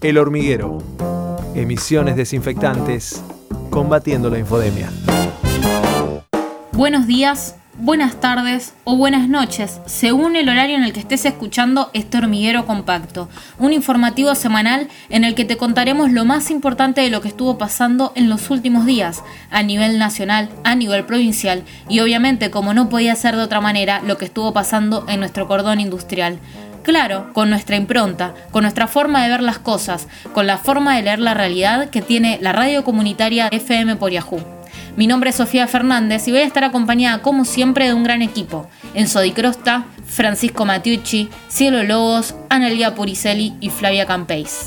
El hormiguero. Emisiones desinfectantes combatiendo la infodemia. Buenos días, buenas tardes o buenas noches, según el horario en el que estés escuchando este hormiguero compacto, un informativo semanal en el que te contaremos lo más importante de lo que estuvo pasando en los últimos días, a nivel nacional, a nivel provincial y obviamente, como no podía ser de otra manera, lo que estuvo pasando en nuestro cordón industrial. Claro, con nuestra impronta, con nuestra forma de ver las cosas, con la forma de leer la realidad que tiene la radio comunitaria FM por Yahoo. Mi nombre es Sofía Fernández y voy a estar acompañada como siempre de un gran equipo. Enzo Di Francisco Matiucci, Cielo Lobos, Analia Puricelli y Flavia Campeis.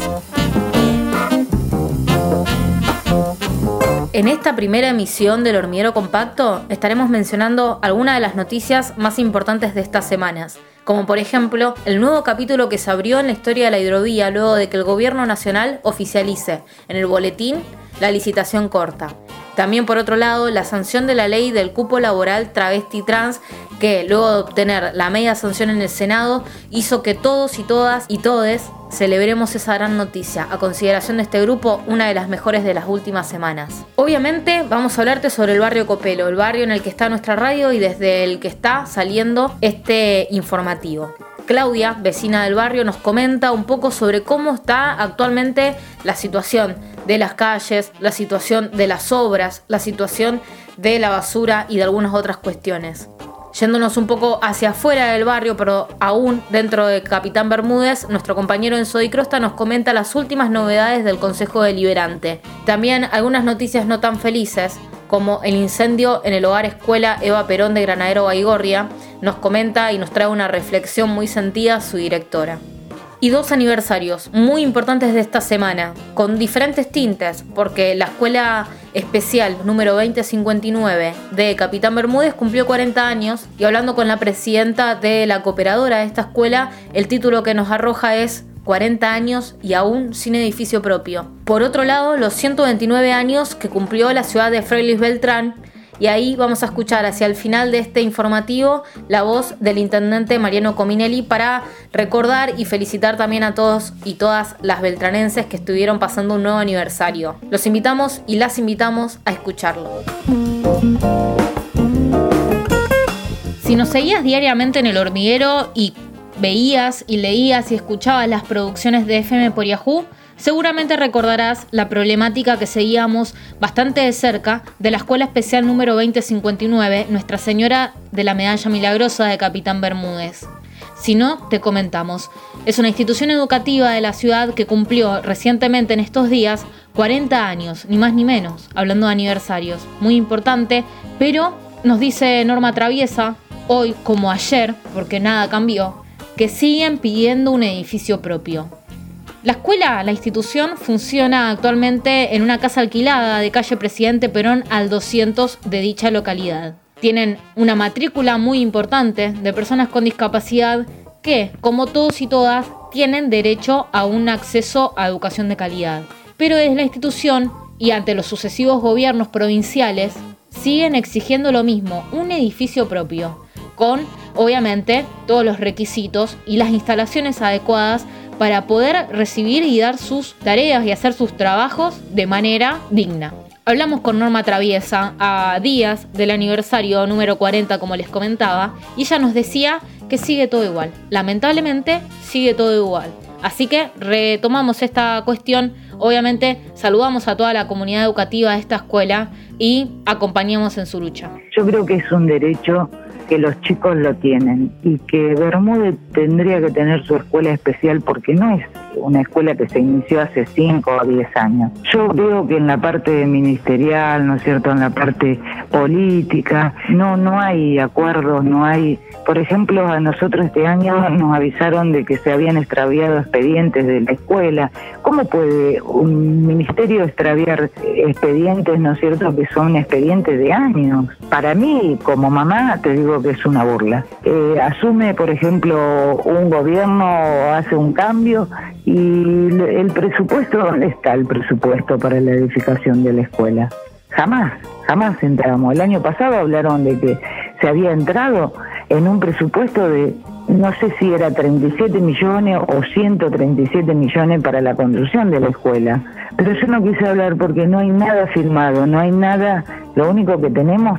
En esta primera emisión del Hormiguero Compacto estaremos mencionando algunas de las noticias más importantes de estas semanas, como por ejemplo el nuevo capítulo que se abrió en la historia de la hidrovía luego de que el gobierno nacional oficialice en el boletín la licitación corta. También por otro lado, la sanción de la ley del cupo laboral travesti trans, que luego de obtener la media sanción en el Senado, hizo que todos y todas y todes celebremos esa gran noticia, a consideración de este grupo, una de las mejores de las últimas semanas. Obviamente vamos a hablarte sobre el barrio Copelo, el barrio en el que está nuestra radio y desde el que está saliendo este informativo. Claudia, vecina del barrio, nos comenta un poco sobre cómo está actualmente la situación de las calles, la situación de las obras, la situación de la basura y de algunas otras cuestiones. Yéndonos un poco hacia afuera del barrio, pero aún dentro de Capitán Bermúdez, nuestro compañero Enzo Di Crosta nos comenta las últimas novedades del Consejo Deliberante. También algunas noticias no tan felices, como el incendio en el hogar escuela Eva Perón de Granadero Baigorria, nos comenta y nos trae una reflexión muy sentida su directora. Y dos aniversarios muy importantes de esta semana, con diferentes tintes, porque la escuela especial número 2059 de Capitán Bermúdez cumplió 40 años y hablando con la presidenta de la cooperadora de esta escuela, el título que nos arroja es 40 años y aún sin edificio propio. Por otro lado, los 129 años que cumplió la ciudad de Freilich Beltrán, y ahí vamos a escuchar hacia el final de este informativo la voz del intendente Mariano Cominelli para recordar y felicitar también a todos y todas las beltranenses que estuvieron pasando un nuevo aniversario. Los invitamos y las invitamos a escucharlo. Si nos seguías diariamente en el hormiguero y veías y leías y escuchabas las producciones de FM por Yahoo, seguramente recordarás la problemática que seguíamos bastante de cerca de la Escuela Especial número 2059, Nuestra Señora de la Medalla Milagrosa de Capitán Bermúdez. Si no, te comentamos. Es una institución educativa de la ciudad que cumplió recientemente en estos días 40 años, ni más ni menos, hablando de aniversarios. Muy importante, pero nos dice Norma Traviesa, hoy como ayer, porque nada cambió, que siguen pidiendo un edificio propio. La escuela, la institución, funciona actualmente en una casa alquilada de calle Presidente Perón al 200 de dicha localidad. Tienen una matrícula muy importante de personas con discapacidad que, como todos y todas, tienen derecho a un acceso a educación de calidad. Pero desde la institución y ante los sucesivos gobiernos provinciales, siguen exigiendo lo mismo, un edificio propio con obviamente todos los requisitos y las instalaciones adecuadas para poder recibir y dar sus tareas y hacer sus trabajos de manera digna. Hablamos con Norma Traviesa a días del aniversario número 40, como les comentaba, y ella nos decía que sigue todo igual. Lamentablemente, sigue todo igual. Así que retomamos esta cuestión. Obviamente, saludamos a toda la comunidad educativa de esta escuela y acompañamos en su lucha. Yo creo que es un derecho que los chicos lo tienen y que Bermúdez tendría que tener su escuela especial porque no es una escuela que se inició hace 5 o 10 años. Yo veo que en la parte ministerial, ¿no es cierto?, en la parte política, no, no hay acuerdos, no hay... Por ejemplo, a nosotros este año nos avisaron de que se habían extraviado expedientes de la escuela. ¿Cómo puede un ministerio extraviar expedientes, ¿no es cierto?, que son expedientes de años. Para mí, como mamá, te digo que es una burla. Eh, asume, por ejemplo, un gobierno, hace un cambio y el presupuesto, ¿dónde está el presupuesto para la edificación de la escuela? Jamás, jamás entramos. El año pasado hablaron de que se había entrado en un presupuesto de no sé si era 37 millones o 137 millones para la construcción de la escuela. Pero yo no quise hablar porque no hay nada firmado, no hay nada, lo único que tenemos,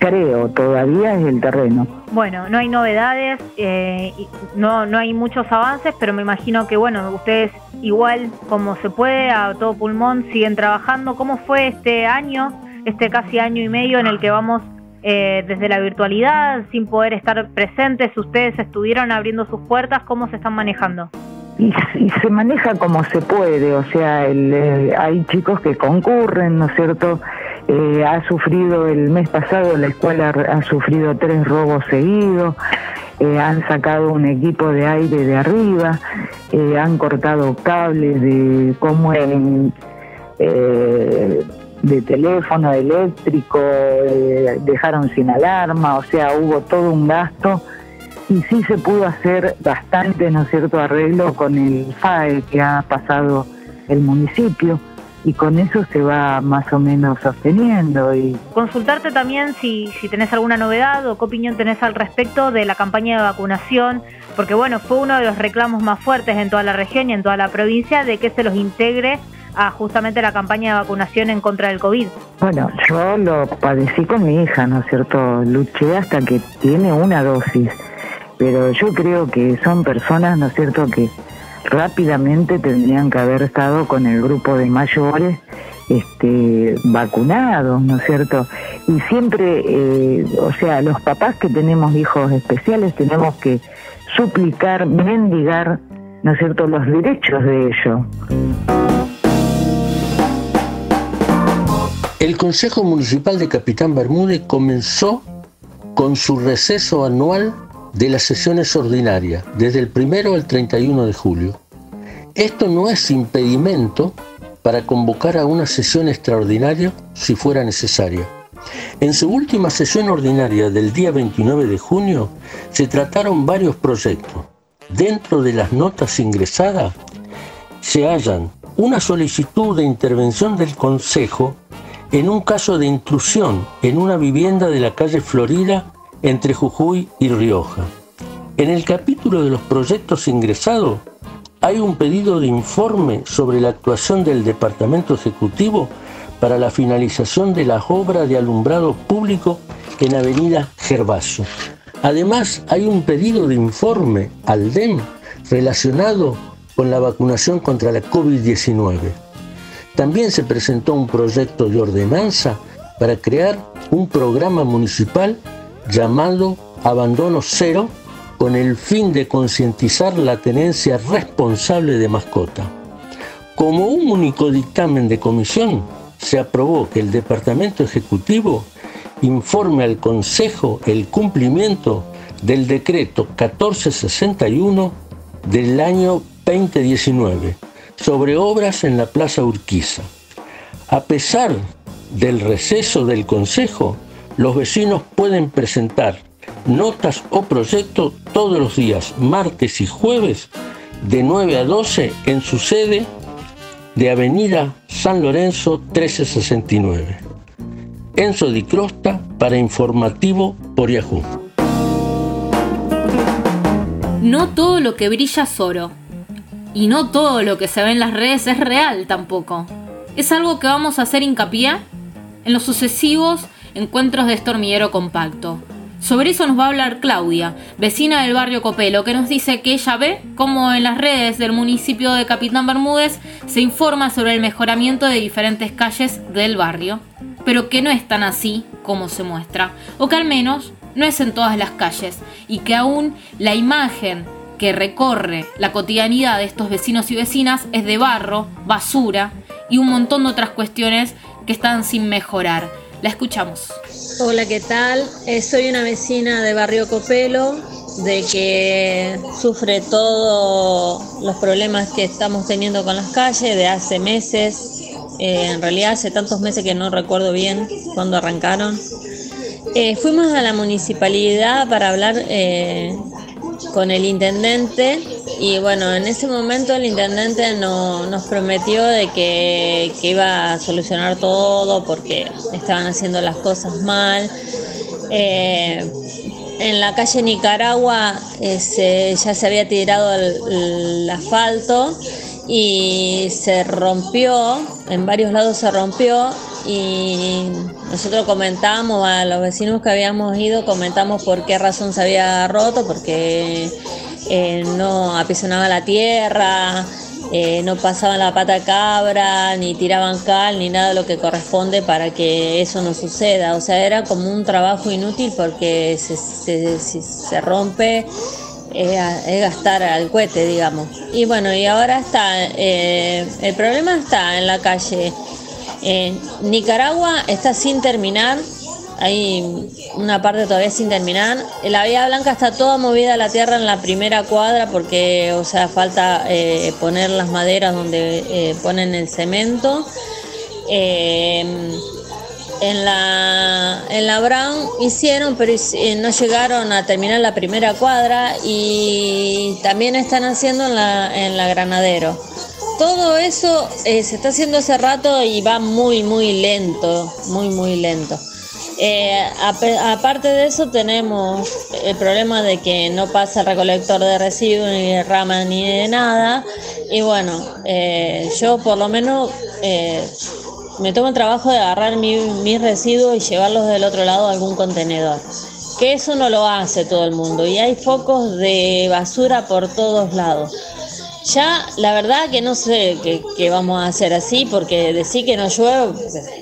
creo, todavía es el terreno. Bueno, no hay novedades, eh, no, no hay muchos avances, pero me imagino que, bueno, ustedes igual como se puede, a todo pulmón, siguen trabajando. ¿Cómo fue este año, este casi año y medio en el que vamos eh, desde la virtualidad, sin poder estar presentes? ¿Ustedes estuvieron abriendo sus puertas? ¿Cómo se están manejando? Y, se maneja como se puede, o sea, eh, hay chicos que concurren, ¿no es cierto? Eh, ha sufrido el mes pasado, la escuela ha sufrido tres robos seguidos, han sacado un equipo de aire de arriba, han cortado cables de cómo en de teléfono eléctrico, eh, dejaron sin alarma, o sea, hubo todo un gasto y sí se pudo hacer bastante, ¿no es cierto?, arreglo con el FAE que ha pasado el municipio y con eso se va más o menos sosteniendo. Y... Consultarte también si, si tenés alguna novedad o qué opinión tenés al respecto de la campaña de vacunación, porque bueno, fue uno de los reclamos más fuertes en toda la región y en toda la provincia de que se los integre a justamente la campaña de vacunación en contra del COVID? Bueno, yo lo padecí con mi hija, ¿no es cierto? Luché hasta que tiene una dosis, pero yo creo que son personas, ¿no es cierto?, que rápidamente tendrían que haber estado con el grupo de mayores este, vacunados, ¿no es cierto? Y siempre, eh, o sea, los papás que tenemos hijos especiales tenemos que suplicar, mendigar, ¿no es cierto?, los derechos de ellos. El Consejo Municipal de Capitán Bermúdez comenzó con su receso anual de las sesiones ordinarias, desde el primero al 31 de julio. Esto no es impedimento para convocar a una sesión extraordinaria si fuera necesaria. En su última sesión ordinaria del día 29 de junio se trataron varios proyectos. Dentro de las notas ingresadas se hallan una solicitud de intervención del Consejo en un caso de intrusión en una vivienda de la calle Florida entre Jujuy y Rioja. En el capítulo de los proyectos ingresados hay un pedido de informe sobre la actuación del Departamento Ejecutivo para la finalización de las obras de alumbrado público en Avenida Gervasio. Además, hay un pedido de informe al DEM relacionado con la vacunación contra la COVID-19. También se presentó un proyecto de ordenanza para crear un programa municipal llamado Abandono Cero con el fin de concientizar la tenencia responsable de mascota. Como un único dictamen de comisión, se aprobó que el Departamento Ejecutivo informe al Consejo el cumplimiento del decreto 1461 del año 2019 sobre obras en la Plaza Urquiza. A pesar del receso del Consejo, los vecinos pueden presentar notas o proyectos todos los días, martes y jueves, de 9 a 12 en su sede de Avenida San Lorenzo 1369. Enzo Di Crosta para Informativo por Yahoo. No todo lo que brilla es oro. Y no todo lo que se ve en las redes es real tampoco. Es algo que vamos a hacer hincapié en los sucesivos encuentros de este hormiguero compacto. Sobre eso nos va a hablar Claudia, vecina del barrio Copelo, que nos dice que ella ve cómo en las redes del municipio de Capitán Bermúdez se informa sobre el mejoramiento de diferentes calles del barrio, pero que no es tan así como se muestra, o que al menos no es en todas las calles, y que aún la imagen que recorre la cotidianidad de estos vecinos y vecinas es de barro, basura y un montón de otras cuestiones que están sin mejorar. La escuchamos. Hola, ¿qué tal? Eh, soy una vecina de Barrio Copelo, de que sufre todos los problemas que estamos teniendo con las calles de hace meses. Eh, en realidad hace tantos meses que no recuerdo bien cuándo arrancaron. Eh, fuimos a la municipalidad para hablar con el intendente y bueno, en ese momento el intendente no, nos prometió de que, iba a solucionar todo porque estaban haciendo las cosas mal. Eh, en la calle Nicaragua ya se había tirado el, asfalto y se rompió, en varios lados se rompió y nosotros comentamos a los vecinos que habíamos ido, comentamos por qué razón se había roto, porque eh, no apisonaba la tierra, eh, no pasaban la pata cabra, ni tiraban cal, ni nada de lo que corresponde para que eso no suceda. O sea, era como un trabajo inútil porque si se, rompe es, gastar al cohete, digamos. Y bueno, y ahora está, eh, el problema está en la calle. Nicaragua está sin terminar, hay una parte todavía sin terminar. La Vía Blanca está toda movida a la tierra en la primera cuadra porque, o sea, falta eh, poner las maderas donde eh, ponen el cemento. Eh, en la, en la Brown hicieron, pero no llegaron a terminar la primera cuadra y también están haciendo en la, en la Granadero. Todo eso se está haciendo hace rato y va muy, muy lento, muy, muy lento. Eh, aparte de eso tenemos el problema de que no pasa el recolector de residuos, ni de rama, ni de nada. Y bueno, eh, yo por lo menos eh, me tomo el trabajo de agarrar mis residuos y llevarlos del otro lado a algún contenedor. Que eso no lo hace todo el mundo. Y hay focos de basura por todos lados. Ya, la verdad que no sé qué, vamos a hacer así, porque decir que no llueve,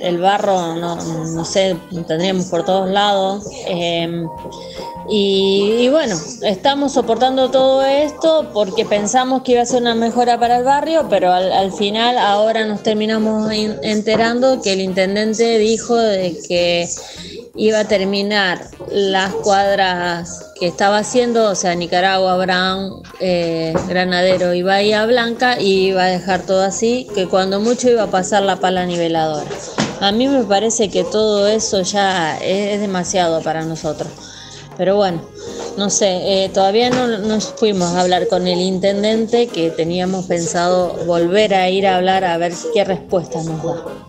el barro, no, no sé, tendríamos por todos lados. Em, y, bueno, estamos soportando todo esto porque pensamos que iba a ser una mejora para el barrio, pero al, final ahora nos terminamos enterando que el intendente dijo de que iba a terminar las cuadras que estaba haciendo, o sea, Nicaragua, Brown, eh, Granadero y Bahía Blanca, y iba a dejar todo así, que cuando mucho iba a pasar la pala niveladora. A mí me parece que todo eso ya es, demasiado para nosotros. Pero bueno, no sé, eh, todavía no nos fuimos a hablar con el intendente que teníamos pensado volver a ir a hablar a ver qué respuesta nos da.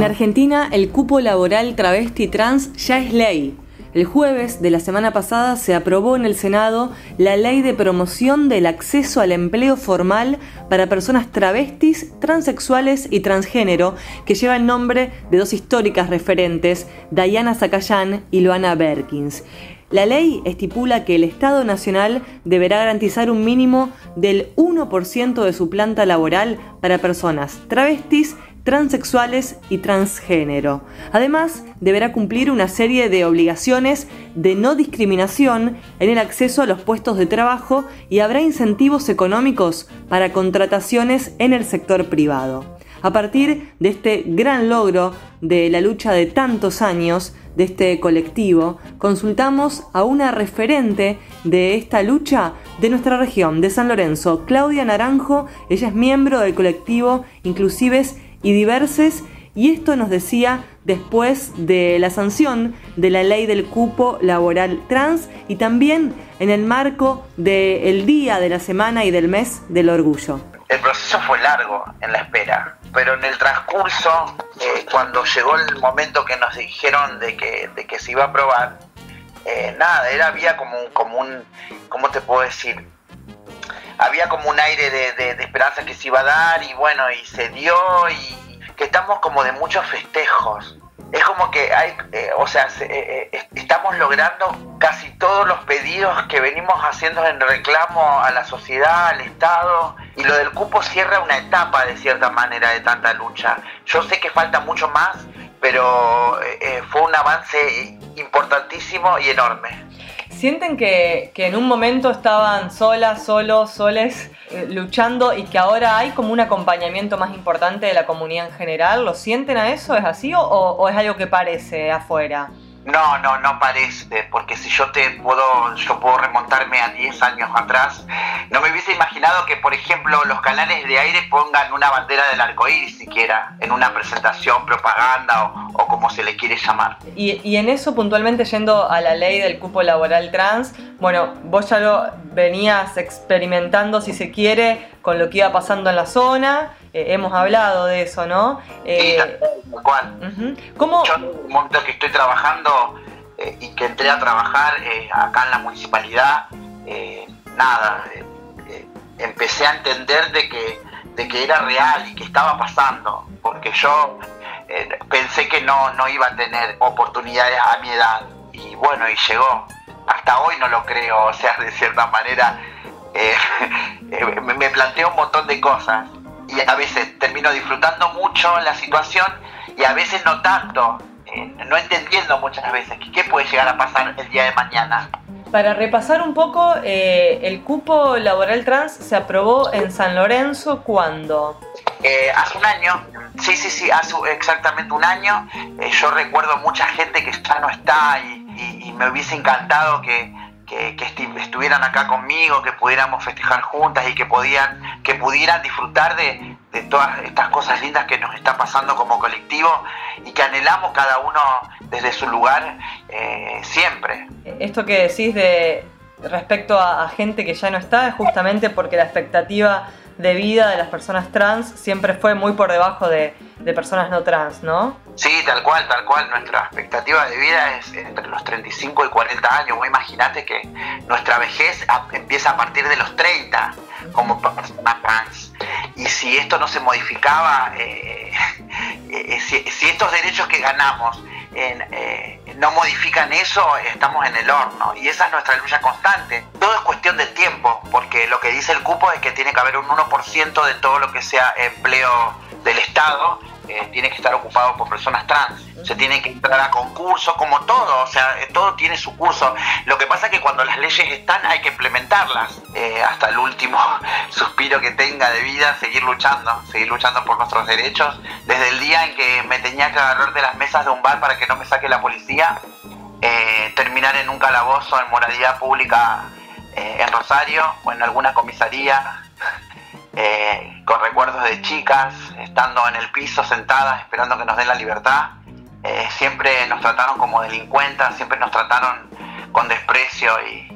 En Argentina, el cupo laboral travesti trans ya es ley. El jueves de la semana pasada se aprobó en el Senado la ley de promoción del acceso al empleo formal para personas travestis, transexuales y transgénero, que lleva el nombre de dos históricas referentes, Diana Zacayán y Luana Berkins. La ley estipula que el Estado Nacional deberá garantizar un mínimo del 1% de su planta laboral para personas travestis transexuales y transgénero. Además, deberá cumplir una serie de obligaciones de no discriminación en el acceso a los puestos de trabajo y habrá incentivos económicos para contrataciones en el sector privado. A partir de este gran logro de la lucha de tantos años de este colectivo, consultamos a una referente de esta lucha de nuestra región, de San Lorenzo, Claudia Naranjo. Ella es miembro del colectivo Inclusives y diverses, y esto nos decía después de la sanción de la ley del cupo laboral trans y también en el marco del día de la semana y del mes del orgullo. El proceso fue largo en la espera, pero en el transcurso, eh, cuando llegó el momento que nos dijeron de que, de que se iba a aprobar, eh, nada, era, había como como un, ¿cómo te puedo decir? Había como un aire de, esperanza que se iba a dar y bueno, y se dio y que estamos como de muchos festejos. Es como que hay, eh, o sea, eh, eh, estamos logrando casi todos los pedidos que venimos haciendo en reclamo a la sociedad, al Estado, y lo del cupo cierra una etapa de cierta manera de tanta lucha. Yo sé que falta mucho más, pero fue un avance importantísimo y enorme. ¿Sienten que, en un momento estaban solas, solos, soles, eh, luchando y que ahora hay como un acompañamiento más importante de la comunidad en general? ¿Lo sienten a eso? ¿Es así o es algo que parece afuera? No, no, no parece, porque si yo te puedo, yo puedo remontarme a 10 años atrás, no me hubiese imaginado que, por ejemplo, los canales de aire pongan una bandera del arcoíris siquiera en una presentación, propaganda o, como se le quiere llamar. Y, y, en eso, puntualmente yendo a la ley del cupo laboral trans, bueno, vos ya lo venías experimentando, si se quiere, con lo que iba pasando en la zona eh, hemos hablado de eso, ¿no? Eh, tal cual. ¿Cómo? Yo en un momento que estoy trabajando eh, y que entré a trabajar acá en la municipalidad, nada, empecé a entender de que, de que era real y que estaba pasando, porque yo pensé que no, no iba a tener oportunidades a mi edad y bueno, y llegó. Hasta hoy no lo creo, o sea, de cierta manera eh, eh, me planteo un montón de cosas y a veces termino disfrutando mucho la situación y a veces no tanto, eh, no entendiendo muchas veces qué puede llegar a pasar el día de mañana. Para repasar un poco, el cupo laboral trans se aprobó en San Lorenzo cuando... hace un año, sí, sí, sí, hace exactamente un año. yo recuerdo mucha gente que ya no está y me hubiese encantado que, que, estuvieran acá conmigo, que pudiéramos festejar juntas y que, podían, que pudieran disfrutar de, todas estas cosas lindas que nos está pasando como colectivo y que anhelamos cada uno desde su lugar eh, siempre. Esto que decís de respecto a gente que ya no está es justamente porque la expectativa de vida de las personas trans siempre fue muy por debajo de, de personas no trans, ¿no? Sí, tal cual, tal cual. Nuestra expectativa de vida es entre los 35 y 40 años. Vos imaginate que nuestra vejez empieza a partir de los 30 como personas trans. Y si esto no se modificaba, eh, eh, si, estos derechos que ganamos eh, no modifican eso, estamos en el horno. Y esa es nuestra lucha constante. Todo es cuestión de tiempo, porque lo que dice el cupo es que tiene que haber un 1% de todo lo que sea empleo del Estado eh, tiene que estar ocupado por personas trans. Se tiene que entrar a concurso, como todo, o sea, eh, todo tiene su curso. Lo que pasa es que cuando las leyes están hay que implementarlas. Eh, hasta el último suspiro que tenga de vida, seguir luchando, seguir luchando por nuestros derechos. Desde el día en que me tenía que agarrar de las mesas de un bar para que no me saque la policía, terminar en un calabozo en moralidad pública en Rosario o en alguna comisaría eh, con recuerdos de chicas, estando en el piso sentadas esperando que nos den la libertad. Eh, siempre nos trataron como delincuentes, siempre nos trataron con desprecio y,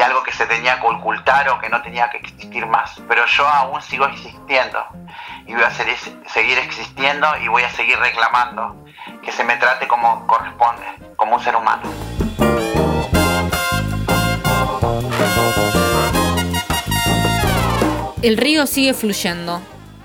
algo que se tenía que ocultar o que no tenía que existir más. Pero yo aún sigo existiendo y voy a seguir existiendo y voy a seguir reclamando que se me trate como corresponde, como un ser humano. El río sigue fluyendo,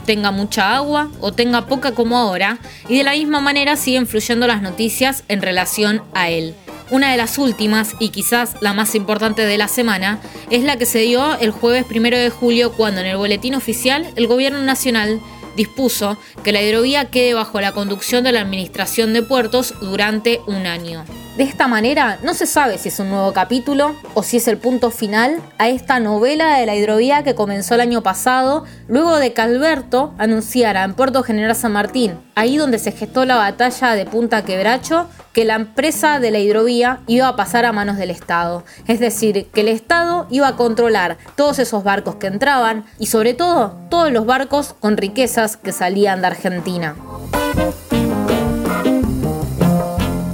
tenga mucha agua o tenga poca como ahora, y de la misma manera siguen fluyendo las noticias en relación a él. Una de las últimas, y quizás la más importante de la semana, es la que se dio el jueves 1 de julio cuando en el boletín oficial el Gobierno Nacional dispuso que la hidrovía quede bajo la conducción de la Administración de Puertos durante un año. De esta manera, no se sabe si es un nuevo capítulo o si es el punto final a esta novela de la hidrovía que comenzó el año pasado, luego de que Alberto anunciara en Puerto General San Martín, ahí donde se gestó la batalla de Punta Quebracho, que la empresa de la hidrovía iba a pasar a manos del Estado. Es decir, que el Estado iba a controlar todos esos barcos que entraban y sobre todo todos los barcos con riquezas que salían de Argentina.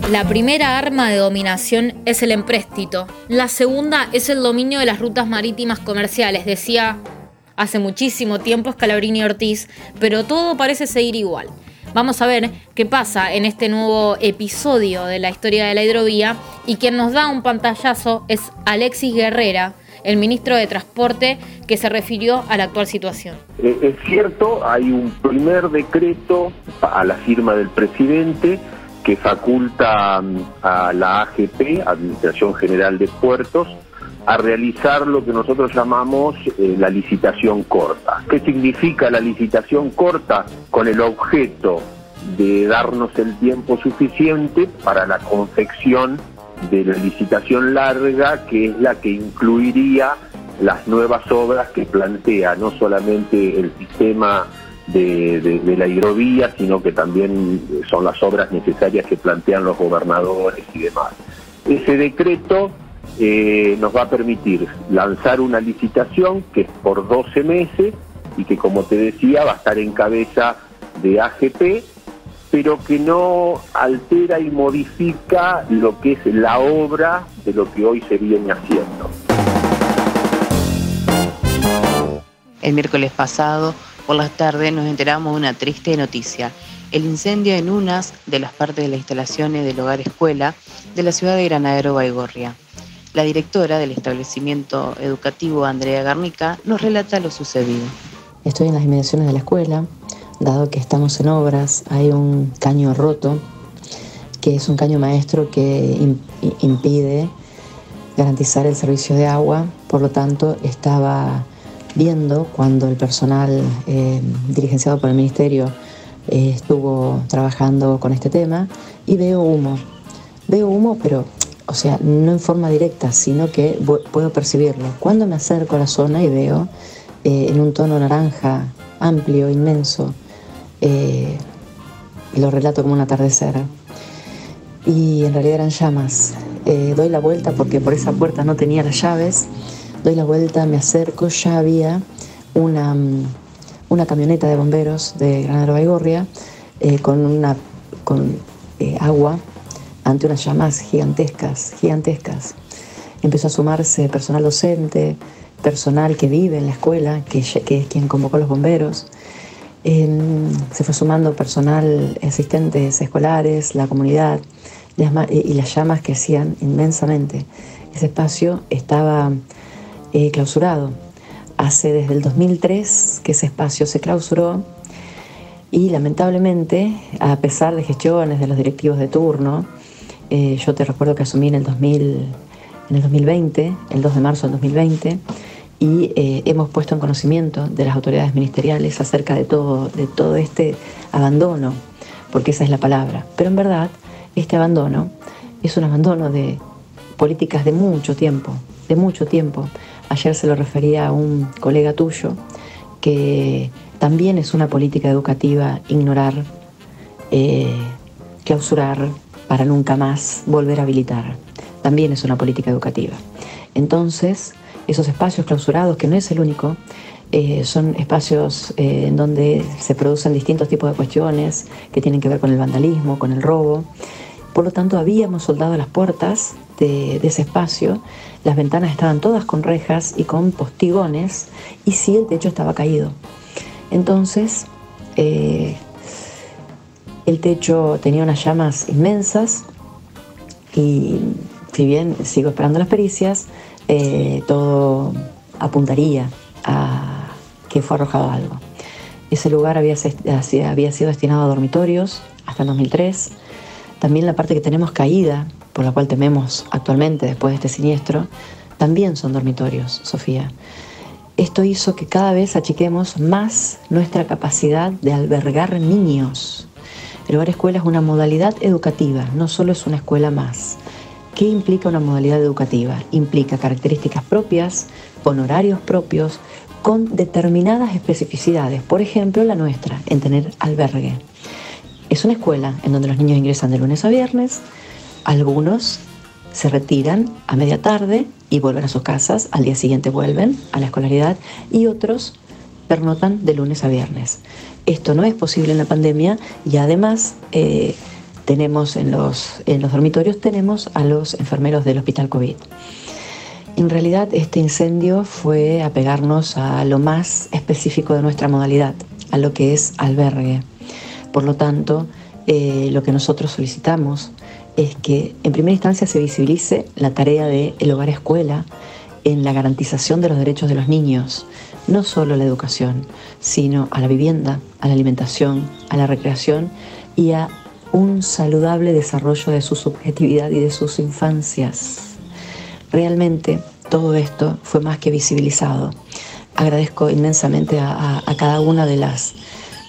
La primera arma de dominación es el empréstito. La segunda es el dominio de las rutas marítimas comerciales, decía hace muchísimo tiempo Scalabrini Ortiz, pero todo parece seguir igual. Vamos a ver qué pasa en este nuevo episodio de la historia de la hidrovía y quien nos da un pantallazo es Alexis Guerrera, el ministro de Transporte, que se refirió a la actual situación. Eh, es cierto, hay un primer decreto a la firma del presidente que faculta mm, a la AGP, Administración General de Puertos, a realizar lo que nosotros llamamos eh, la licitación corta. ¿Qué significa la licitación corta? Con el objeto de darnos el tiempo suficiente para la confección de la licitación larga, que es la que incluiría las nuevas obras que plantea no solamente el sistema de, la hidrovía, sino que también son las obras necesarias que plantean los gobernadores y demás. Ese decreto eh, nos va a permitir lanzar una licitación que es por 12 meses y que, como te decía, va a estar en cabeza de AGP, pero que no altera y modifica lo que es la obra de lo que hoy se viene haciendo. El miércoles pasado por las tardes nos enteramos de una triste noticia. El incendio en unas de las partes de las instalaciones del hogar escuela de la ciudad de Granadero Baigorria. La directora del establecimiento educativo, Andrea Garnica, nos relata lo sucedido. Estoy en las inmediaciones de la escuela, dado que estamos en obras, hay un caño roto, que es un caño maestro que impide garantizar el servicio de agua, por lo tanto estaba viendo cuando el personal eh, dirigenciado por el ministerio eh, estuvo trabajando con este tema y veo humo. Veo humo, pero, o sea, no en forma directa, sino que puedo percibirlo. Cuando me acerco a la zona y veo eh, en un tono naranja amplio, inmenso, lo relato como un atardecer. Y en realidad eran llamas. doy la vuelta porque por esa puerta no tenía las llaves doy la vuelta, me acerco, ya había una, mm, una camioneta de bomberos de Granada Baigorria eh, con, una, con eh, agua ante unas llamas gigantescas, gigantescas. Empezó a sumarse personal docente, personal que vive en la escuela, que, es quien convocó a los bomberos. se fue sumando personal, asistentes escolares, la comunidad y las llamas que hacían inmensamente. Ese espacio estaba eh, clausurado. Hace desde el 2003 que ese espacio se clausuró y lamentablemente, a pesar de gestiones de los directivos de turno, eh, yo te recuerdo que asumí en el, 2000, en el 2020, el 2 de marzo del 2020, y eh, hemos puesto en conocimiento de las autoridades ministeriales acerca de todo, de todo este abandono, porque esa es la palabra. Pero en verdad, este abandono es un abandono de políticas de mucho tiempo, de mucho tiempo, Ayer se lo refería a un colega tuyo que también es una política educativa ignorar, eh, clausurar para nunca más volver a habilitar. También es una política educativa. Entonces, esos espacios clausurados, que no es el único, eh, son espacios eh, en donde se producen distintos tipos de cuestiones que tienen que ver con el vandalismo, con el robo. Por lo tanto, habíamos soldado las puertas de ese espacio las ventanas estaban todas con rejas y con postigones y sí el techo estaba caído. Entonces, eh, el techo tenía unas llamas inmensas y si bien sigo esperando las pericias, eh, todo apuntaría a que fue arrojado algo. Ese lugar había, había sido destinado a dormitorios hasta el 2003. También la parte que tenemos caída por la cual tememos actualmente después de este siniestro, también son dormitorios, Sofía. Esto hizo que cada vez achiquemos más nuestra capacidad de albergar niños. El hogar escuela es una modalidad educativa, no solo es una escuela más. ¿Qué implica una modalidad educativa? Implica características propias, con horarios propios, con determinadas especificidades. Por ejemplo, la nuestra, en tener albergue. Es una escuela en donde los niños ingresan de lunes a viernes, algunos se retiran a media tarde y vuelven a sus casas, al día siguiente vuelven a la escolaridad y otros pernotan de lunes a viernes. Esto no es posible en la pandemia y además eh, tenemos en los, en los dormitorios tenemos a los enfermeros del hospital COVID. En realidad este incendio fue a pegarnos a lo más específico de nuestra modalidad, a lo que es albergue. Por lo tanto, eh, lo que nosotros solicitamos es que en primera instancia se visibilice la tarea del el hogar escuela en la garantización de los derechos de los niños, no solo a la educación, sino a la vivienda, a la alimentación, a la recreación y a un saludable desarrollo de su subjetividad y de sus infancias. Realmente todo esto fue más que visibilizado. Agradezco inmensamente a, cada una de las,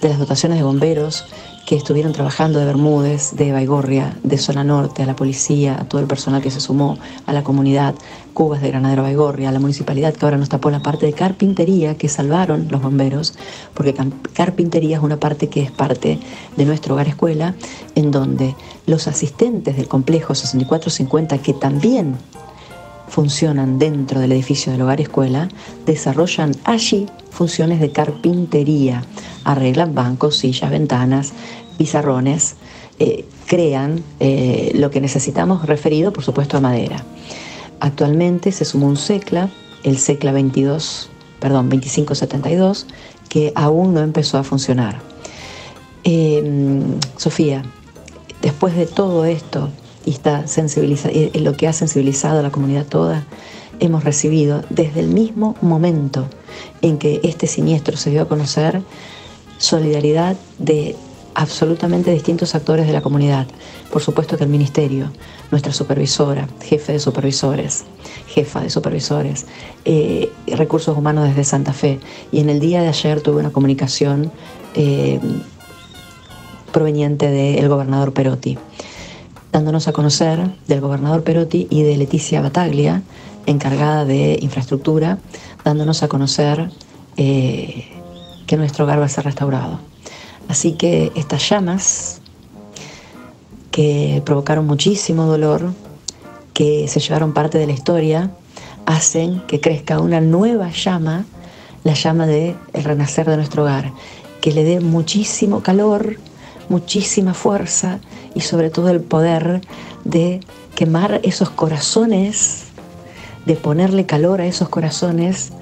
de las dotaciones de bomberos que estuvieron trabajando de Bermúdez, de Baigorria, de Zona Norte, a la policía, a todo el personal que se sumó, a la comunidad, Cubas de Granadero Baigorria, a la municipalidad que ahora nos tapó la parte de carpintería que salvaron los bomberos, porque carpintería es una parte que es parte de nuestro hogar escuela, en donde los asistentes del complejo 6450, que también funcionan dentro del edificio del hogar escuela, desarrollan allí funciones de carpintería, arreglan bancos, sillas, ventanas, pizarrones, eh, crean eh, lo que necesitamos referido, por supuesto, a madera. Actualmente se sumó un SECLA, el SECLA 22, perdón, 2572, que aún no empezó a funcionar. Eh, Sofía, después de todo esto y está lo que ha sensibilizado a la comunidad toda, hemos recibido desde el mismo momento en que este siniestro se dio a conocer solidaridad de absolutamente distintos actores de la comunidad. Por supuesto que el Ministerio, nuestra supervisora, jefe de supervisores, jefa de supervisores, eh, recursos humanos desde Santa Fe. Y en el día de ayer tuve una comunicación eh, proveniente del gobernador Perotti, dándonos a conocer del gobernador Perotti y de Leticia Bataglia, encargada de infraestructura, dándonos a conocer eh, que nuestro hogar va a ser restaurado. Así que estas llamas que provocaron muchísimo dolor, que se llevaron parte de la historia, hacen que crezca una nueva llama, la llama de el renacer de nuestro hogar, que le dé muchísimo calor, muchísima fuerza y sobre todo el poder de quemar esos corazones, de ponerle calor a esos corazones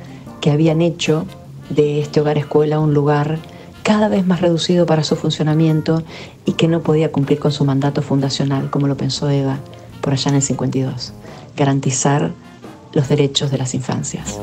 que habían hecho de este hogar escuela un lugar cada vez más reducido para su funcionamiento y que no podía cumplir con su mandato fundacional, como lo pensó Eva por allá en el 52, garantizar los derechos de las infancias.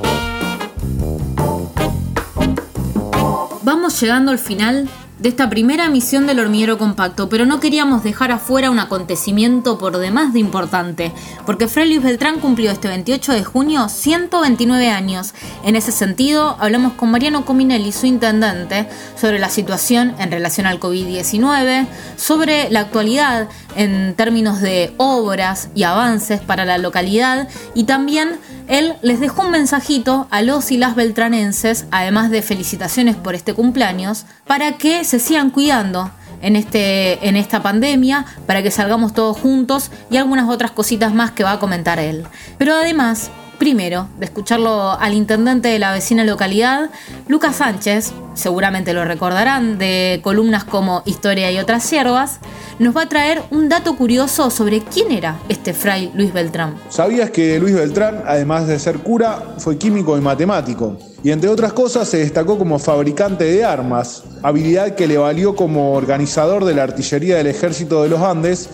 Vamos llegando al final de esta primera misión del hormiguero compacto, pero no queríamos dejar afuera un acontecimiento por demás de importante, porque Fray Luis Beltrán cumplió este 28 de junio 129 años. En ese sentido, hablamos con Mariano Cominelli, su intendente, sobre la situación en relación al COVID-19, sobre la actualidad en términos de obras y avances para la localidad y también él les dejó un mensajito a los y las beltranenses, además de felicitaciones por este cumpleaños, para que se sigan cuidando en, este, en esta pandemia, para que salgamos todos juntos y algunas otras cositas más que va a comentar él. Pero además, primero, de escucharlo al intendente de la vecina localidad, Lucas Sánchez, seguramente lo recordarán, de columnas como Historia y otras siervas, nos va a traer un dato curioso sobre quién era este fray Luis Beltrán. ¿Sabías que Luis Beltrán, además de ser cura, fue químico y matemático? Y entre otras cosas se destacó como fabricante de armas, habilidad que le valió como organizador de la artillería del ejército de los Andes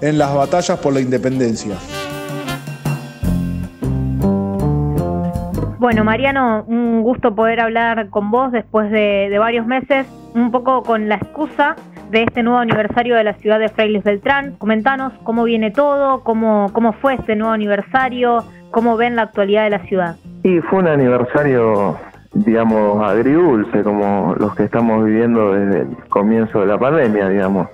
en las batallas por la independencia. Bueno, Mariano, un gusto poder hablar con vos después de, varios meses, un poco con la excusa de este nuevo aniversario de la ciudad de Frailes Beltrán. Comentanos cómo viene todo, cómo, cómo fue este nuevo aniversario, cómo ven la actualidad de la ciudad. Sí, fue un aniversario, digamos, agridulce, como los que estamos viviendo desde el comienzo de la pandemia, digamos.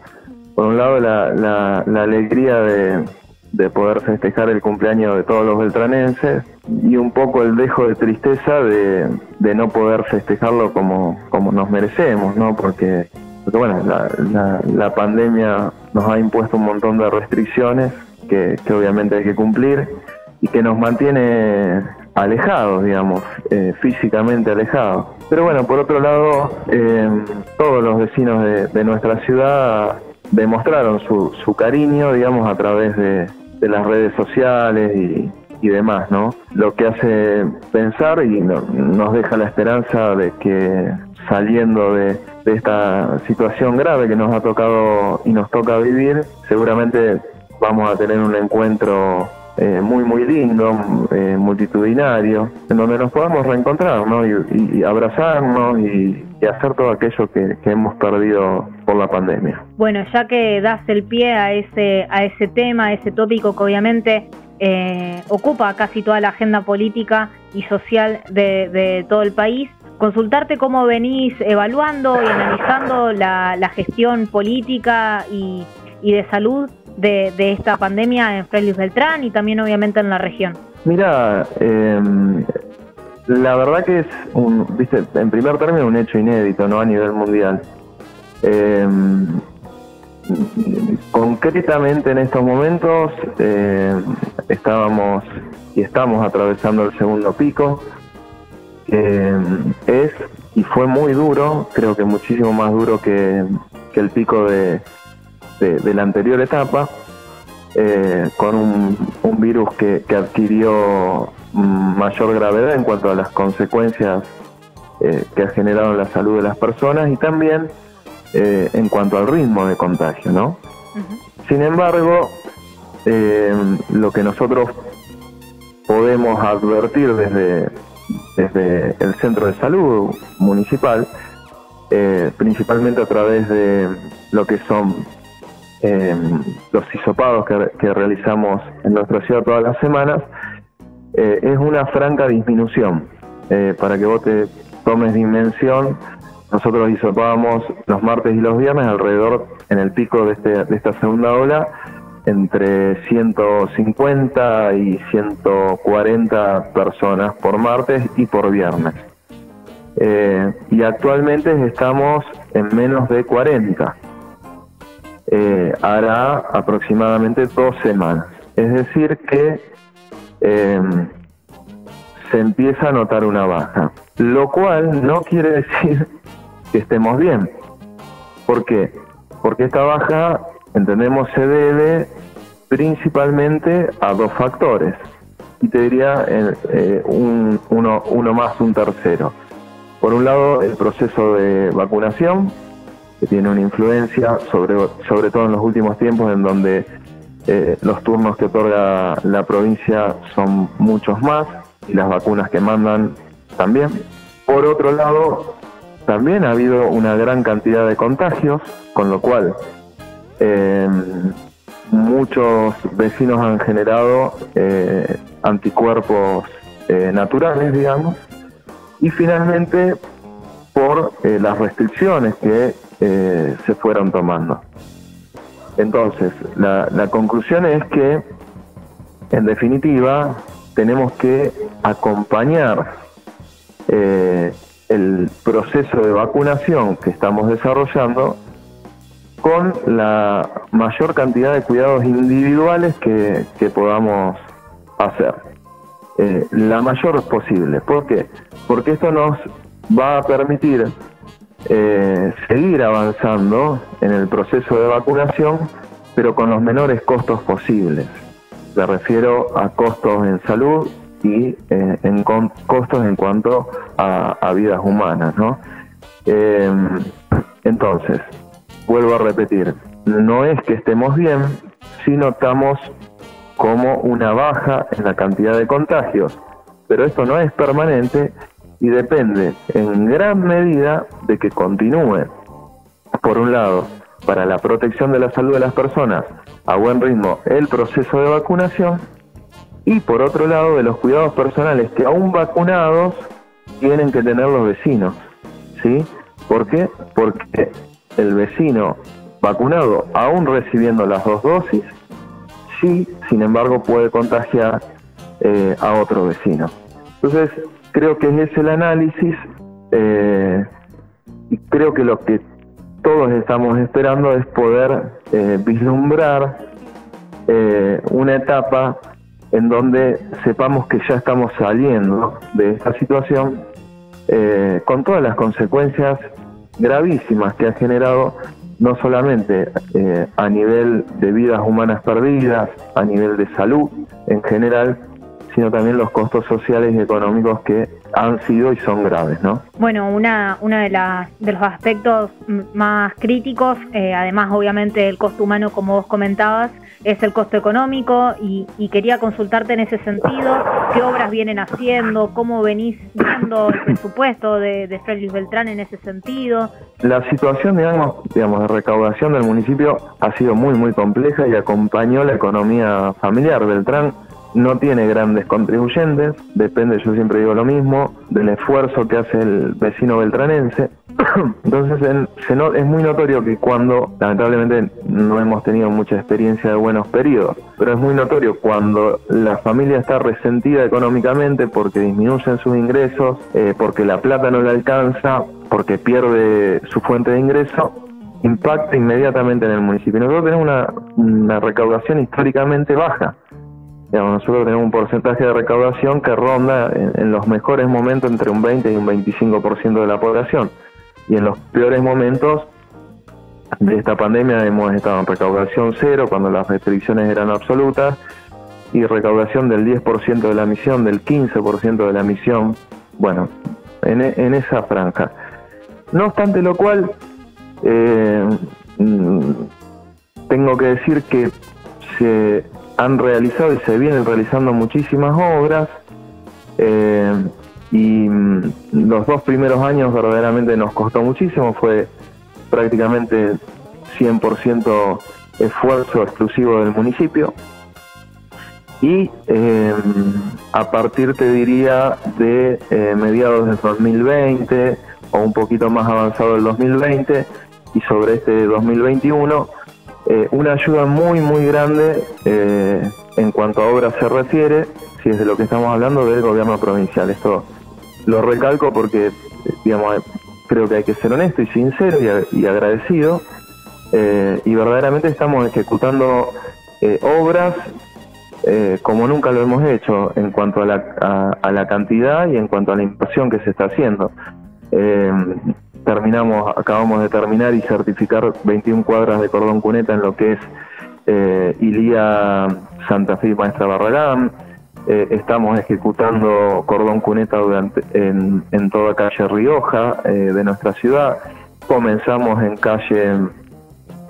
Por un lado, la, la alegría de, de poder festejar el cumpleaños de todos los beltranenses y un poco el dejo de tristeza de, no poder festejarlo como, como nos merecemos, ¿no? Porque, porque bueno, la, la, pandemia nos ha impuesto un montón de restricciones que, obviamente hay que cumplir y que nos mantiene alejados, digamos, eh, físicamente alejados. Pero bueno, por otro lado, eh, todos los vecinos de, de nuestra ciudad demostraron su, su cariño, digamos, a través de, de las redes sociales y, demás, ¿no? Lo que hace pensar y nos deja la esperanza de que saliendo de, esta situación grave que nos ha tocado y nos toca vivir, seguramente vamos a tener un encuentro eh, muy muy lindo, eh, multitudinario, en donde nos podamos reencontrar ¿no? y, abrazarnos y, hacer todo aquello que, hemos perdido por la pandemia. Bueno, ya que das el pie a ese, a ese tema, a ese tópico que obviamente eh, ocupa casi toda la agenda política y social de, de, todo el país, consultarte cómo venís evaluando y analizando la, la gestión política y, y de salud de, esta pandemia en Fray Beltrán y también obviamente en la región? Mira, em, la verdad que es un, viste, en primer término un hecho inédito, ¿no? A nivel mundial. Em, concretamente en estos momentos em, estábamos y estamos atravesando el segundo pico. es y fue muy duro, creo que muchísimo más duro que el pico de, de, la anterior etapa, eh, con un, virus que, adquirió mayor gravedad en cuanto a las consecuencias eh, que ha generado en la salud de las personas y también eh, en cuanto al ritmo de contagio, ¿no? Sin embargo, lo que nosotros podemos advertir desde, desde el centro de salud municipal, principalmente a través de lo que son los hisopados que, realizamos en nuestra ciudad todas las semanas, es una franca disminución. para que vos te tomes dimensión, nosotros hisopábamos los martes y los viernes alrededor, en el pico de, este, de esta segunda ola, entre 150 y 140 personas por martes y por viernes. Eh, y actualmente estamos en menos de 40. Eh, hará aproximadamente dos semanas. Es decir, que eh, se empieza a notar una baja, lo cual no quiere decir que estemos bien. ¿Por qué? Porque esta baja, entendemos, se debe principalmente a dos factores. Y te diría eh, un, uno, uno más, un tercero. Por un lado, el proceso de vacunación, tiene una influencia, sobre, sobre todo en los últimos tiempos, en donde eh, los turnos que otorga la provincia son muchos más y las vacunas que mandan también. Por otro lado, también ha habido una gran cantidad de contagios, con lo cual em, muchos vecinos han generado eh, anticuerpos eh, naturales, digamos, y finalmente por eh, las restricciones que se fueron tomando. Entonces, la, la conclusión es que, en definitiva, tenemos que acompañar eh, el proceso de vacunación que estamos desarrollando con la mayor cantidad de cuidados individuales que, podamos hacer. Eh, la mayor posible. ¿Por qué? Porque esto nos va a permitir eh, seguir avanzando en el proceso de vacunación, pero con los menores costos posibles. Me refiero a costos en salud y eh, en costos en cuanto a, vidas humanas, ¿no? Em, entonces, vuelvo a repetir, no es que estemos bien si notamos como una baja en la cantidad de contagios, pero esto no es permanente y depende en gran medida de que continúe, por un lado, para la protección de la salud de las personas a buen ritmo el proceso de vacunación y por otro lado de los cuidados personales que aún vacunados tienen que tener los vecinos. ¿Sí? ¿Por qué? Porque el vecino vacunado, aún recibiendo las dos dosis, sí, sin embargo, puede contagiar eh, a otro vecino. Entonces, creo que ese es el análisis eh, y creo que lo que todos estamos esperando es poder eh, vislumbrar eh, una etapa en donde sepamos que ya estamos saliendo de esta situación con todas las consecuencias gravísimas que ha generado no solamente a nivel de vidas humanas perdidas, a nivel de salud en general, sino también los costos sociales y económicos que han sido y son graves, ¿no? Bueno, una, una de, las, de los aspectos más críticos, eh, además obviamente del costo humano, como vos comentabas, es el costo económico y, quería consultarte en ese sentido, qué obras vienen haciendo, cómo venís viendo el presupuesto de, de Félix Beltrán en ese sentido. La situación, digamos, digamos, de recaudación del municipio ha sido muy, muy compleja y acompañó la economía familiar. Beltrán no tiene grandes contribuyentes, depende, yo siempre digo lo mismo, del esfuerzo que hace el vecino beltranense. Entonces es muy notorio que cuando, lamentablemente no hemos tenido mucha experiencia de buenos periodos, pero es muy notorio cuando la familia está resentida económicamente porque disminuyen sus ingresos, eh, porque la plata no le alcanza, porque pierde su fuente de ingreso, impacta inmediatamente en el municipio. Nosotros tenemos una recaudación históricamente baja nosotros tenemos un porcentaje de recaudación que ronda en, los mejores momentos entre un 20 y un 25% de la población. Y en los peores momentos de esta pandemia hemos estado en recaudación cero cuando las restricciones eran absolutas y recaudación del 10% de la misión, del 15% de la misión. Bueno, en, esa franja. No obstante lo cual, eh, mm, tengo que decir que se han realizado y se vienen realizando muchísimas obras eh, y mm, los dos primeros años verdaderamente nos costó muchísimo, fue prácticamente 100% esfuerzo exclusivo del municipio. Y eh, a partir te diría de eh, mediados del 2020 o un poquito más avanzado del 2020 y sobre este 2021 eh, una ayuda muy muy grande en cuanto a obras se refiere si es de lo que estamos hablando del gobierno provincial esto lo recalco porque digamos creo que hay que ser honesto y sincero y, agradecido y verdaderamente estamos ejecutando obras eh, como nunca lo hemos hecho en cuanto a la, cantidad y en cuanto a la inversión que se está haciendo. Eh, terminamos, acabamos de terminar y certificar 21 cuadras de cordón cuneta en lo que es eh, Ilía Santa Fe y Maestra Barragán. Eh, estamos ejecutando cordón cuneta en, toda calle Rioja de nuestra ciudad. Comenzamos en calle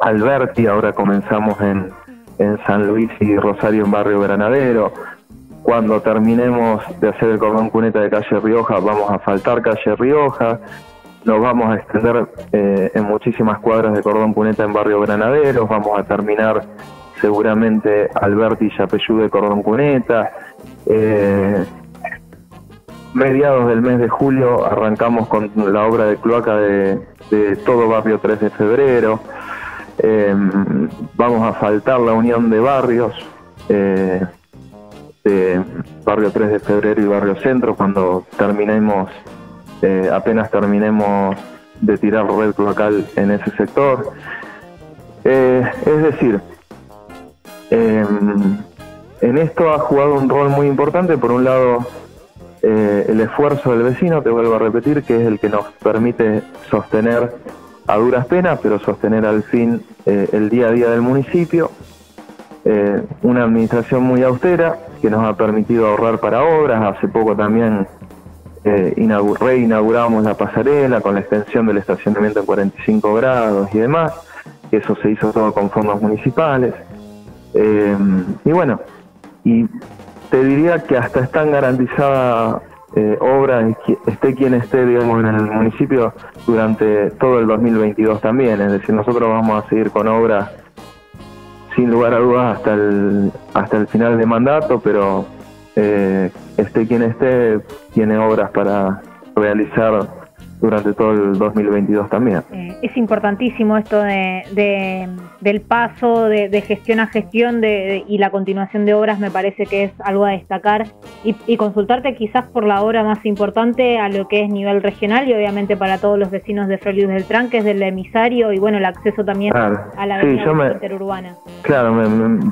Alberti, ahora comenzamos en en San Luis y Rosario en Barrio Granadero. Cuando terminemos de hacer el cordón cuneta de calle Rioja, vamos a faltar calle Rioja. Nos vamos a extender eh, en muchísimas cuadras de cordón cuneta en Barrio Granaderos. Vamos a terminar seguramente Alberti y de cordón cuneta. Eh, mediados del mes de julio arrancamos con la obra de cloaca de, de todo Barrio 3 de Febrero. Eh, vamos a faltar la unión de barrios, eh, de Barrio 3 de Febrero y Barrio Centro, cuando terminemos, eh, apenas terminemos de tirar red local en ese sector. es decir, en esto ha jugado un rol muy importante, por un lado, el esfuerzo del vecino, te vuelvo a repetir, que es el que nos permite sostener a duras penas, pero sostener al fin eh, el día a día del municipio. Eh, una administración muy austera que nos ha permitido ahorrar para obras. Hace poco también eh, reinauguramos la pasarela con la extensión del estacionamiento en 45 grados y demás. Eso se hizo todo con fondos municipales. y bueno, y te diría que hasta están garantizadas eh, obra, esté quien esté, digamos, en el municipio durante todo el 2022 también. Es decir, nosotros vamos a seguir con obras sin lugar a dudas hasta el, hasta el final de mandato, pero eh, esté quien esté, tiene obras para realizar durante todo el 2022 también. Eh, es importantísimo esto de, del paso de, gestión a gestión de, y la continuación de obras, me parece que es algo a destacar y, consultarte quizás por la obra más importante a lo que es nivel regional y obviamente para todos los vecinos de Frelius del Tran, que es del emisario y bueno, el acceso también a la avenida interurbana. Claro,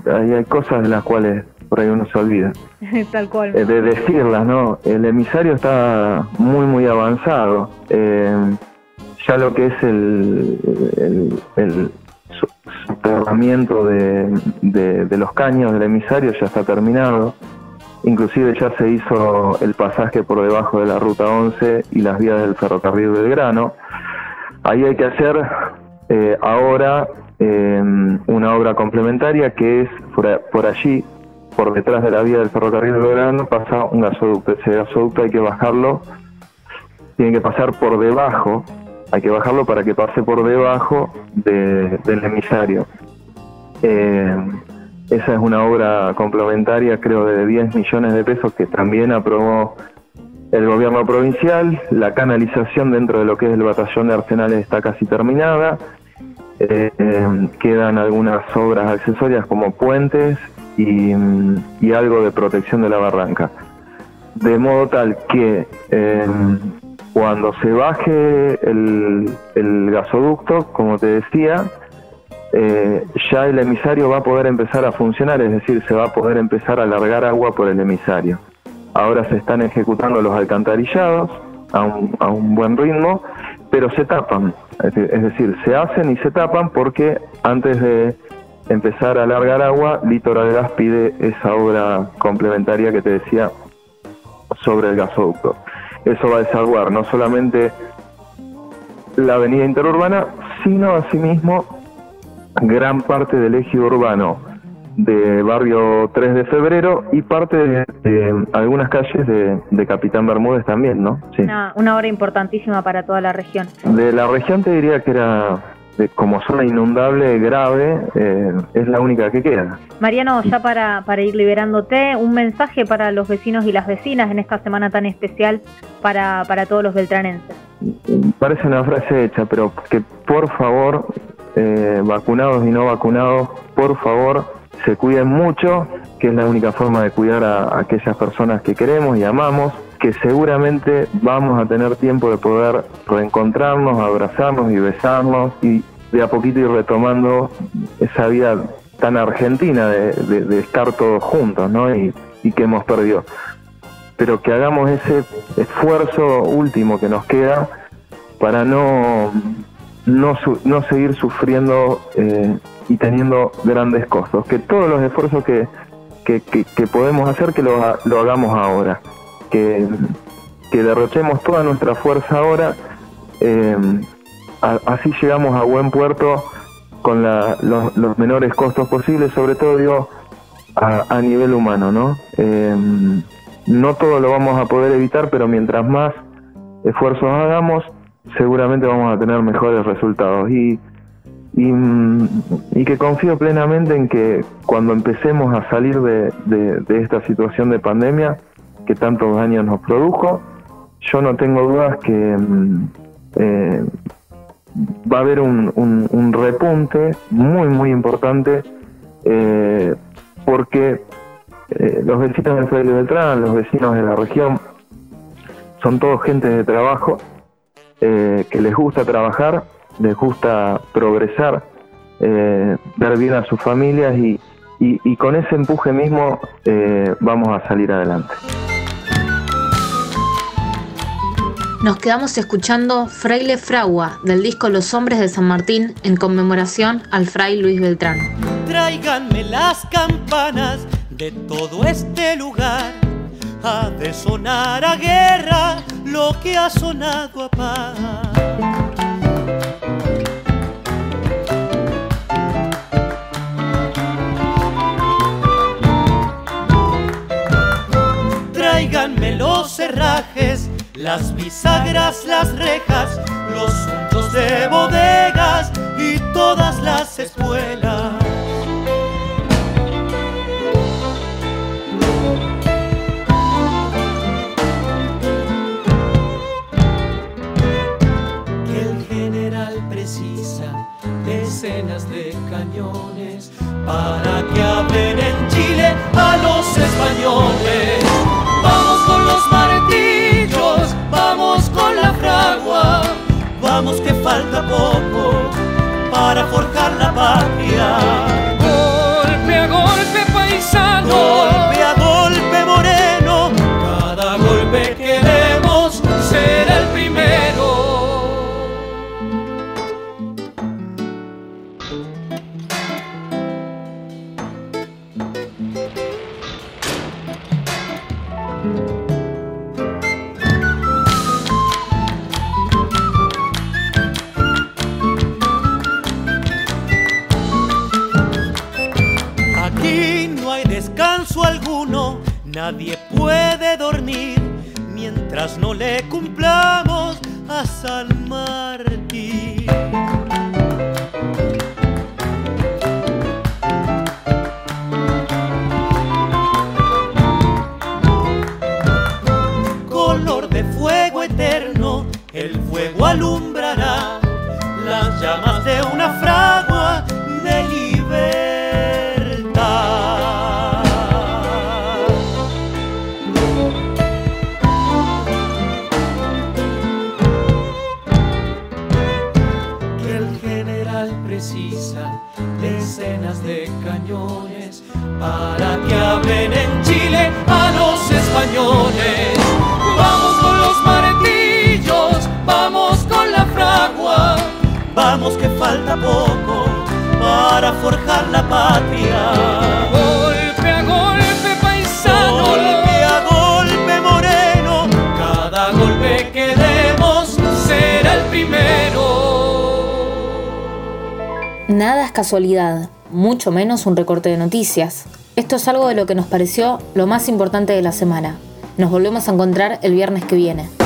hay cosas de las cuales por ahí uno se olvida. Tal cual. Eh, de decirlas, ¿no? El emisario está muy, muy avanzado. Eh, ya lo que es el, el, el soterramiento de, de, los caños del emisario ya está terminado. Inclusive ya se hizo el pasaje por debajo de la ruta 11 y las vías del ferrocarril del grano. Ahí hay que hacer eh, ahora una obra complementaria que es por, por allí por detrás de la vía del ferrocarril de Belgrano pasa un gasoducto. Ese gasoducto hay que bajarlo, tiene que pasar por debajo, hay que bajarlo para que pase por debajo del emisario. Eh, esa es una obra complementaria, creo, de 10 millones de pesos que también aprobó el gobierno provincial. La canalización dentro de lo que es el batallón de arsenales está casi terminada. Eh, eh, quedan algunas obras accesorias como puentes y, algo de protección de la barranca. De modo tal que em, cuando se baje el, gasoducto, como te decía, eh, ya el emisario va a poder empezar a funcionar, es decir, se va a poder empezar a largar agua por el emisario. Ahora se están ejecutando los alcantarillados a un, a un buen ritmo, pero se tapan, es decir, se hacen y se tapan porque antes de empezar a largar agua, Litoral Gas pide esa obra complementaria que te decía sobre el gasoducto. eso va a desaguar no solamente la avenida interurbana, sino asimismo gran parte del eje urbano de barrio 3 de febrero y parte de, algunas calles de, Capitán Bermúdez también, ¿no? Sí. Una, una hora importantísima para toda la región. De la región te diría que era como zona inundable grave, eh, es la única que queda. Mariano, ya para, para ir liberándote, un mensaje para los vecinos y las vecinas en esta semana tan especial para, para todos los beltranenses. Parece una frase hecha, pero que por favor, eh, vacunados y no vacunados, por favor, se cuiden mucho, que es la única forma de cuidar a aquellas personas que queremos y amamos que seguramente vamos a tener tiempo de poder reencontrarnos, abrazarnos y besarnos y de a poquito ir retomando esa vida tan argentina de, estar todos juntos, ¿no? Y, que hemos perdido. Pero que hagamos ese esfuerzo último que nos queda para no, no, no seguir sufriendo eh, y teniendo grandes costos. Que todos los esfuerzos que, que, podemos hacer, que lo, lo hagamos ahora que, derrochemos toda nuestra fuerza ahora, eh, así llegamos a buen puerto con los, menores costos posibles, sobre todo digo a, nivel humano, ¿no? Eh, no todo lo vamos a poder evitar, pero mientras más esfuerzos hagamos, seguramente vamos a tener mejores resultados. Y, y, que confío plenamente en que cuando empecemos a salir de esta situación de pandemia, que tantos años nos produjo. Yo no tengo dudas que mm, eh, va a haber un, repunte muy, muy importante eh, porque eh, los vecinos de Félix Beltrán, los vecinos de la región, son todos gente de trabajo, que les gusta trabajar, les gusta progresar, dar bien a sus familias y, y con ese empuje mismo vamos a salir adelante. Nos quedamos escuchando Fraile Fragua del disco Los Hombres de San Martín en conmemoración al fray Luis Beltrán. Tráiganme las campanas de todo este lugar. Ha de sonar a guerra lo que ha sonado a paz. Bisagras, las rejas, los puntos de bodegas y todas las escuelas. Que el general precisa decenas de cañones para que hablen en Chile a los españoles. Vamos que falta poco para forjar la patria. Golpe a golpe paisano, golpe Nadie puede dormir mientras no le cumplamos a San Martín. Color de fuego eterno, el fuego alumbrará las llamas de una fragua que falta poco para forjar la patria. Golpe a golpe, paisano. Golpe a golpe, moreno. Cada golpe que demos será el primero. Nada es casualidad, mucho menos un recorte de noticias. Esto es algo de lo que nos pareció lo más importante de la semana. Nos volvemos a encontrar el viernes que viene.